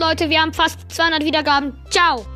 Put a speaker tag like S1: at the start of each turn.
S1: Leute, wir haben fast 200 Wiedergaben. Ciao.